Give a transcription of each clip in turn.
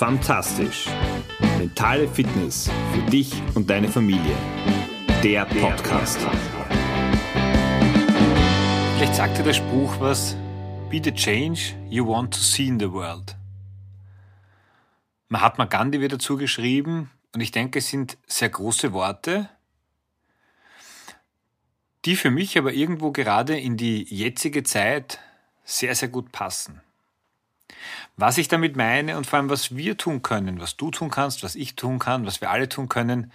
Fantastisch. Mentale Fitness für dich und deine Familie. Der Podcast. Vielleicht sagt dir der Spruch was, be the change you want to see in the world. Mahatma Gandhi wird dazu geschrieben und ich denke, es sind sehr große Worte, die für mich aber irgendwo gerade in die jetzige Zeit sehr, sehr gut passen. Was ich damit meine und vor allem, was wir tun können, was du tun kannst, was ich tun kann, was wir alle tun können,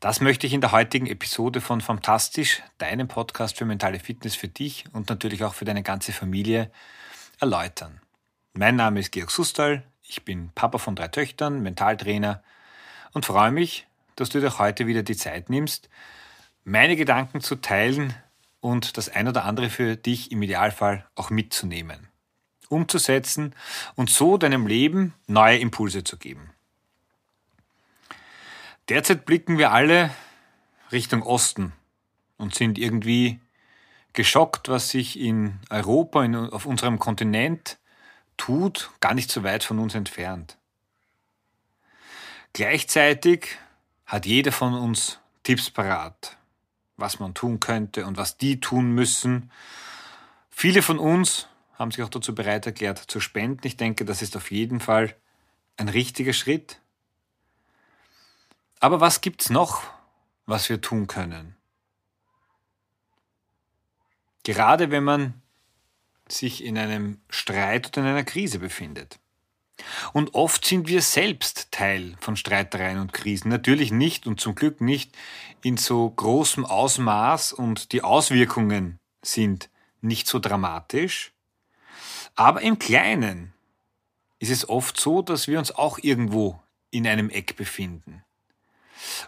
das möchte ich in der heutigen Episode von Fantastisch, deinem Podcast für mentale Fitness für dich und natürlich auch für deine ganze Familie, erläutern. Mein Name ist Georg Sustal, ich bin Papa von drei Töchtern, Mentaltrainer und freue mich, dass du dir heute wieder die Zeit nimmst, meine Gedanken zu teilen und das ein oder andere für dich im Idealfall auch mitzunehmen umzusetzen und so deinem Leben neue Impulse zu geben. Derzeit blicken wir alle Richtung Osten und sind irgendwie geschockt, was sich in Europa, in, auf unserem Kontinent tut, gar nicht so weit von uns entfernt. Gleichzeitig hat jeder von uns Tipps parat, was man tun könnte und was die tun müssen. Viele von uns haben sich auch dazu bereit erklärt zu spenden. Ich denke, das ist auf jeden Fall ein richtiger Schritt. Aber was gibt's noch, was wir tun können? Gerade wenn man sich in einem Streit oder in einer Krise befindet. Und oft sind wir selbst Teil von Streitereien und Krisen. Natürlich nicht und zum Glück nicht in so großem Ausmaß und die Auswirkungen sind nicht so dramatisch. Aber im Kleinen ist es oft so, dass wir uns auch irgendwo in einem Eck befinden.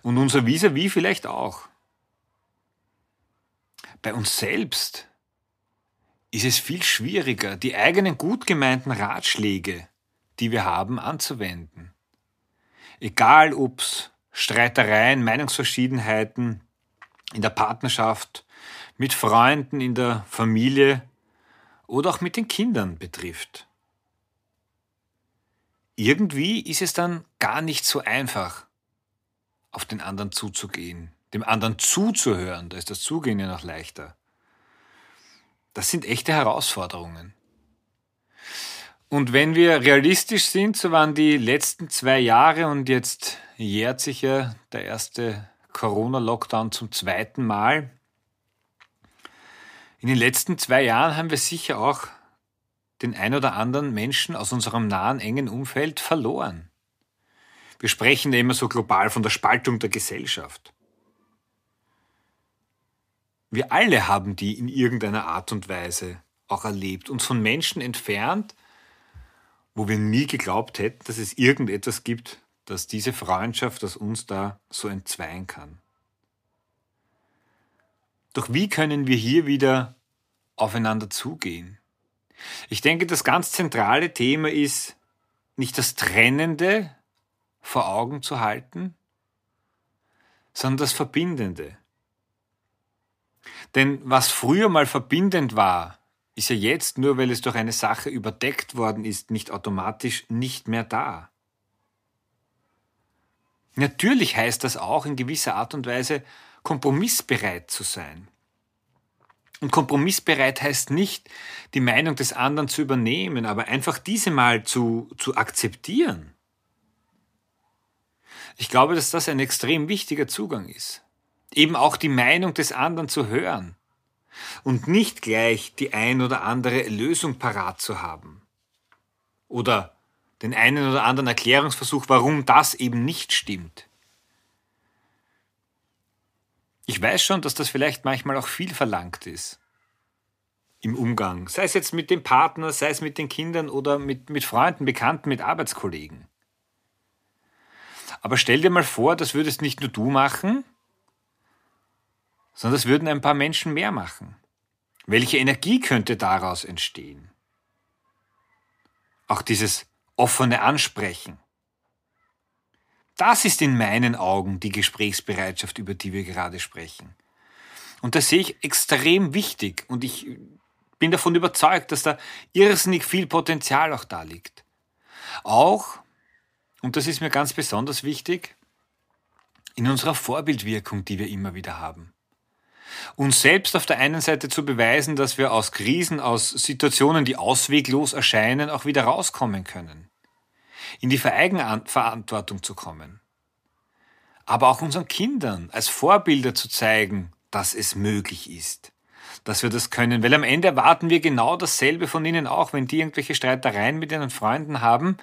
Und unser Vis-à-vis vielleicht auch. Bei uns selbst ist es viel schwieriger, die eigenen gut gemeinten Ratschläge, die wir haben, anzuwenden. Egal ob's Streitereien, Meinungsverschiedenheiten in der Partnerschaft, mit Freunden, in der Familie oder auch mit den Kindern betrifft. Irgendwie ist es dann gar nicht so einfach, auf den anderen zuzugehen, dem anderen zuzuhören, da ist das Zugehen ja noch leichter. Das sind echte Herausforderungen. Und wenn wir realistisch sind, so waren die letzten zwei Jahre und jetzt jährt sich ja der erste Corona-Lockdown zum zweiten Mal. In den letzten zwei Jahren haben wir sicher auch den ein oder anderen Menschen aus unserem nahen, engen Umfeld verloren. Wir sprechen ja immer so global von der Spaltung der Gesellschaft. Wir alle haben die in irgendeiner Art und Weise auch erlebt, uns von Menschen entfernt, wo wir nie geglaubt hätten, dass es irgendetwas gibt, das diese Freundschaft aus uns da so entzweien kann. Doch wie können wir hier wieder aufeinander zugehen? Ich denke, das ganz zentrale Thema ist, nicht das Trennende vor Augen zu halten, sondern das Verbindende. Denn was früher mal verbindend war, ist ja jetzt, nur weil es durch eine Sache überdeckt worden ist, nicht automatisch nicht mehr da. Natürlich heißt das auch in gewisser Art und Weise, kompromissbereit zu sein. Und kompromissbereit heißt nicht, die Meinung des anderen zu übernehmen, aber einfach diese mal zu, zu akzeptieren. Ich glaube, dass das ein extrem wichtiger Zugang ist. Eben auch die Meinung des anderen zu hören und nicht gleich die ein oder andere Lösung parat zu haben. Oder den einen oder anderen Erklärungsversuch, warum das eben nicht stimmt. Ich weiß schon, dass das vielleicht manchmal auch viel verlangt ist im Umgang, sei es jetzt mit dem Partner, sei es mit den Kindern oder mit, mit Freunden, Bekannten, mit Arbeitskollegen. Aber stell dir mal vor, das würdest nicht nur du machen, sondern das würden ein paar Menschen mehr machen. Welche Energie könnte daraus entstehen? Auch dieses offene Ansprechen. Das ist in meinen Augen die Gesprächsbereitschaft, über die wir gerade sprechen. Und das sehe ich extrem wichtig und ich bin davon überzeugt, dass da irrsinnig viel Potenzial auch da liegt. Auch und das ist mir ganz besonders wichtig, in unserer Vorbildwirkung, die wir immer wieder haben. Uns selbst auf der einen Seite zu beweisen, dass wir aus Krisen, aus Situationen, die ausweglos erscheinen, auch wieder rauskommen können. In die Verantwortung zu kommen. Aber auch unseren Kindern als Vorbilder zu zeigen, dass es möglich ist dass wir das können. Weil am Ende erwarten wir genau dasselbe von ihnen auch. Wenn die irgendwelche Streitereien mit ihren Freunden haben,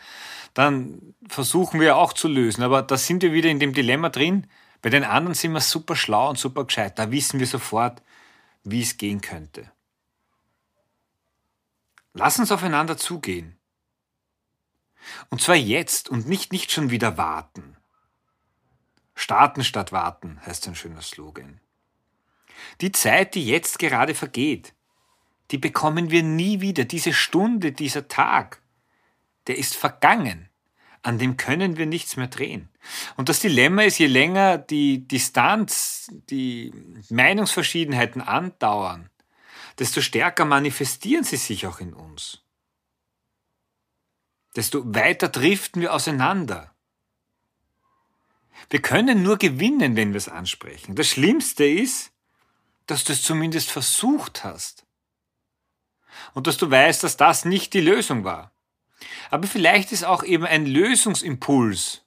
dann versuchen wir auch zu lösen. Aber da sind wir wieder in dem Dilemma drin. Bei den anderen sind wir super schlau und super gescheit. Da wissen wir sofort, wie es gehen könnte. Lass uns aufeinander zugehen. Und zwar jetzt und nicht, nicht schon wieder warten. Starten statt warten heißt ein schöner Slogan. Die Zeit, die jetzt gerade vergeht, die bekommen wir nie wieder. Diese Stunde, dieser Tag, der ist vergangen. An dem können wir nichts mehr drehen. Und das Dilemma ist, je länger die Distanz, die Meinungsverschiedenheiten andauern, desto stärker manifestieren sie sich auch in uns. Desto weiter driften wir auseinander. Wir können nur gewinnen, wenn wir es ansprechen. Das Schlimmste ist, dass du es zumindest versucht hast. Und dass du weißt, dass das nicht die Lösung war. Aber vielleicht ist auch eben ein Lösungsimpuls,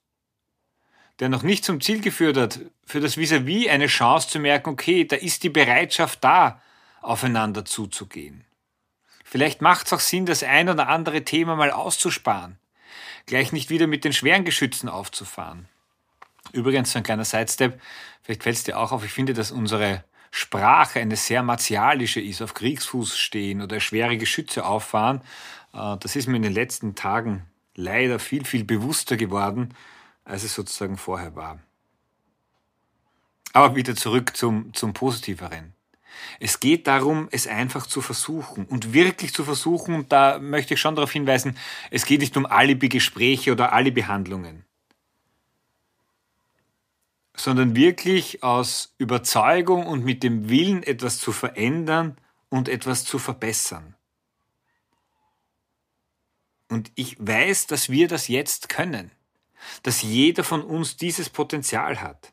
der noch nicht zum Ziel geführt hat, für das Vis-à-vis -vis eine Chance zu merken, okay, da ist die Bereitschaft da, aufeinander zuzugehen. Vielleicht macht es auch Sinn, das ein oder andere Thema mal auszusparen, gleich nicht wieder mit den schweren Geschützen aufzufahren. Übrigens, so ein kleiner Sidestep, vielleicht fällt es dir auch auf, ich finde, dass unsere Sprache eine sehr martialische ist, auf Kriegsfuß stehen oder schwere Geschütze auffahren, äh, das ist mir in den letzten Tagen leider viel, viel bewusster geworden, als es sozusagen vorher war. Aber wieder zurück zum, zum Positiveren. Es geht darum, es einfach zu versuchen und wirklich zu versuchen, und da möchte ich schon darauf hinweisen, es geht nicht um Alibi-Gespräche oder Alibi-Handlungen sondern wirklich aus Überzeugung und mit dem Willen, etwas zu verändern und etwas zu verbessern. Und ich weiß, dass wir das jetzt können, dass jeder von uns dieses Potenzial hat.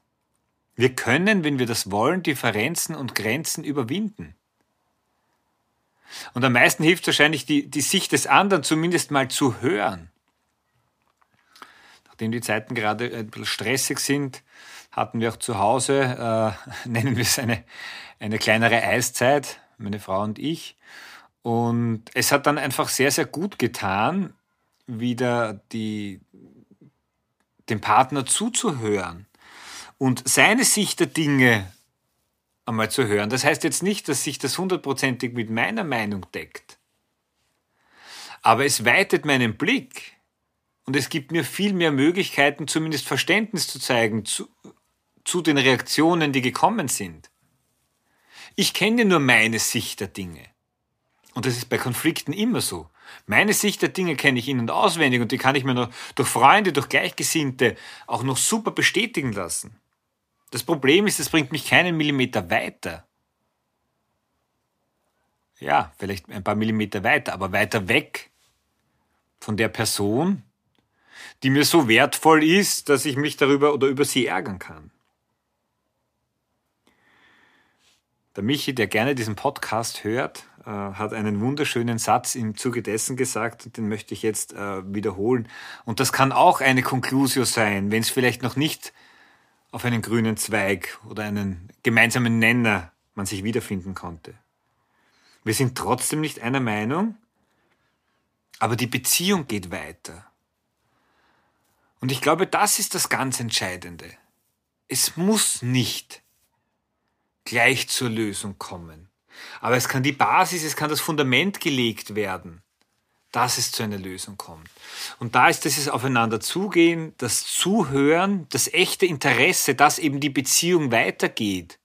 Wir können, wenn wir das wollen, Differenzen und Grenzen überwinden. Und am meisten hilft wahrscheinlich die, die Sicht des anderen zumindest mal zu hören. Nachdem die Zeiten gerade ein bisschen stressig sind, hatten wir auch zu Hause, äh, nennen wir es eine, eine kleinere Eiszeit, meine Frau und ich. Und es hat dann einfach sehr, sehr gut getan, wieder die, dem Partner zuzuhören und seine Sicht der Dinge einmal zu hören. Das heißt jetzt nicht, dass sich das hundertprozentig mit meiner Meinung deckt. Aber es weitet meinen Blick und es gibt mir viel mehr Möglichkeiten, zumindest Verständnis zu zeigen, zu, zu den Reaktionen, die gekommen sind. Ich kenne nur meine Sicht der Dinge. Und das ist bei Konflikten immer so. Meine Sicht der Dinge kenne ich in- und auswendig und die kann ich mir noch durch Freunde, durch Gleichgesinnte auch noch super bestätigen lassen. Das Problem ist, es bringt mich keinen Millimeter weiter. Ja, vielleicht ein paar Millimeter weiter, aber weiter weg von der Person, die mir so wertvoll ist, dass ich mich darüber oder über sie ärgern kann. Der Michi, der gerne diesen Podcast hört, äh, hat einen wunderschönen Satz im Zuge dessen gesagt und den möchte ich jetzt äh, wiederholen. Und das kann auch eine Conclusio sein, wenn es vielleicht noch nicht auf einen grünen Zweig oder einen gemeinsamen Nenner man sich wiederfinden konnte. Wir sind trotzdem nicht einer Meinung, aber die Beziehung geht weiter. Und ich glaube, das ist das ganz Entscheidende. Es muss nicht gleich zur Lösung kommen. Aber es kann die Basis, es kann das Fundament gelegt werden, dass es zu einer Lösung kommt. Und da ist dieses Aufeinander zugehen, das Zuhören, das echte Interesse, dass eben die Beziehung weitergeht.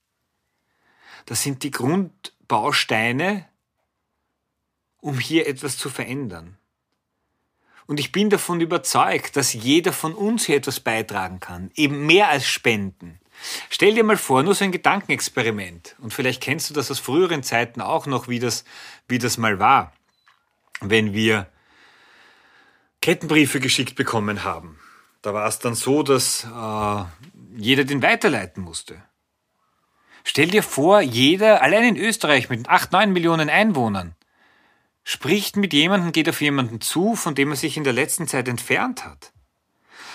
Das sind die Grundbausteine, um hier etwas zu verändern. Und ich bin davon überzeugt, dass jeder von uns hier etwas beitragen kann, eben mehr als spenden. Stell dir mal vor, nur so ein Gedankenexperiment. Und vielleicht kennst du das aus früheren Zeiten auch noch, wie das, wie das mal war. Wenn wir Kettenbriefe geschickt bekommen haben. Da war es dann so, dass äh, jeder den weiterleiten musste. Stell dir vor, jeder, allein in Österreich mit 8, 9 Millionen Einwohnern, spricht mit jemandem, geht auf jemanden zu, von dem er sich in der letzten Zeit entfernt hat.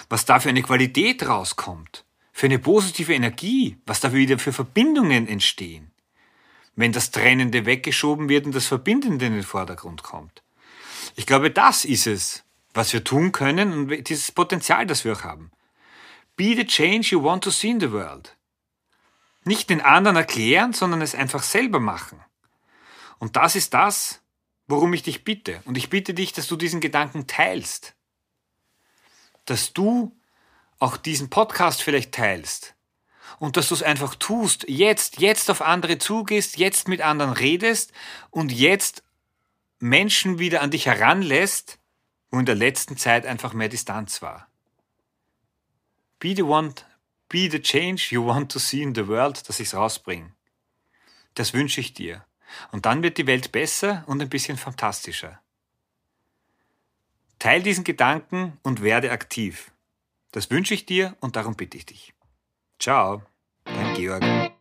Was da für eine Qualität rauskommt, für eine positive Energie, was da wieder für Verbindungen entstehen, wenn das Trennende weggeschoben wird und das Verbindende in den Vordergrund kommt. Ich glaube, das ist es, was wir tun können und dieses Potenzial, das wir auch haben. Be the change you want to see in the world. Nicht den anderen erklären, sondern es einfach selber machen. Und das ist das, worum ich dich bitte. Und ich bitte dich, dass du diesen Gedanken teilst. Dass du auch diesen Podcast vielleicht teilst. Und dass du es einfach tust, jetzt, jetzt auf andere zugehst, jetzt mit anderen redest und jetzt Menschen wieder an dich heranlässt, wo in der letzten Zeit einfach mehr Distanz war. Be the one, be the change you want to see in the world, dass ich es rausbringe. Das wünsche ich dir. Und dann wird die Welt besser und ein bisschen fantastischer. Teil diesen Gedanken und werde aktiv. Das wünsche ich dir und darum bitte ich dich. Ciao, dein Georg.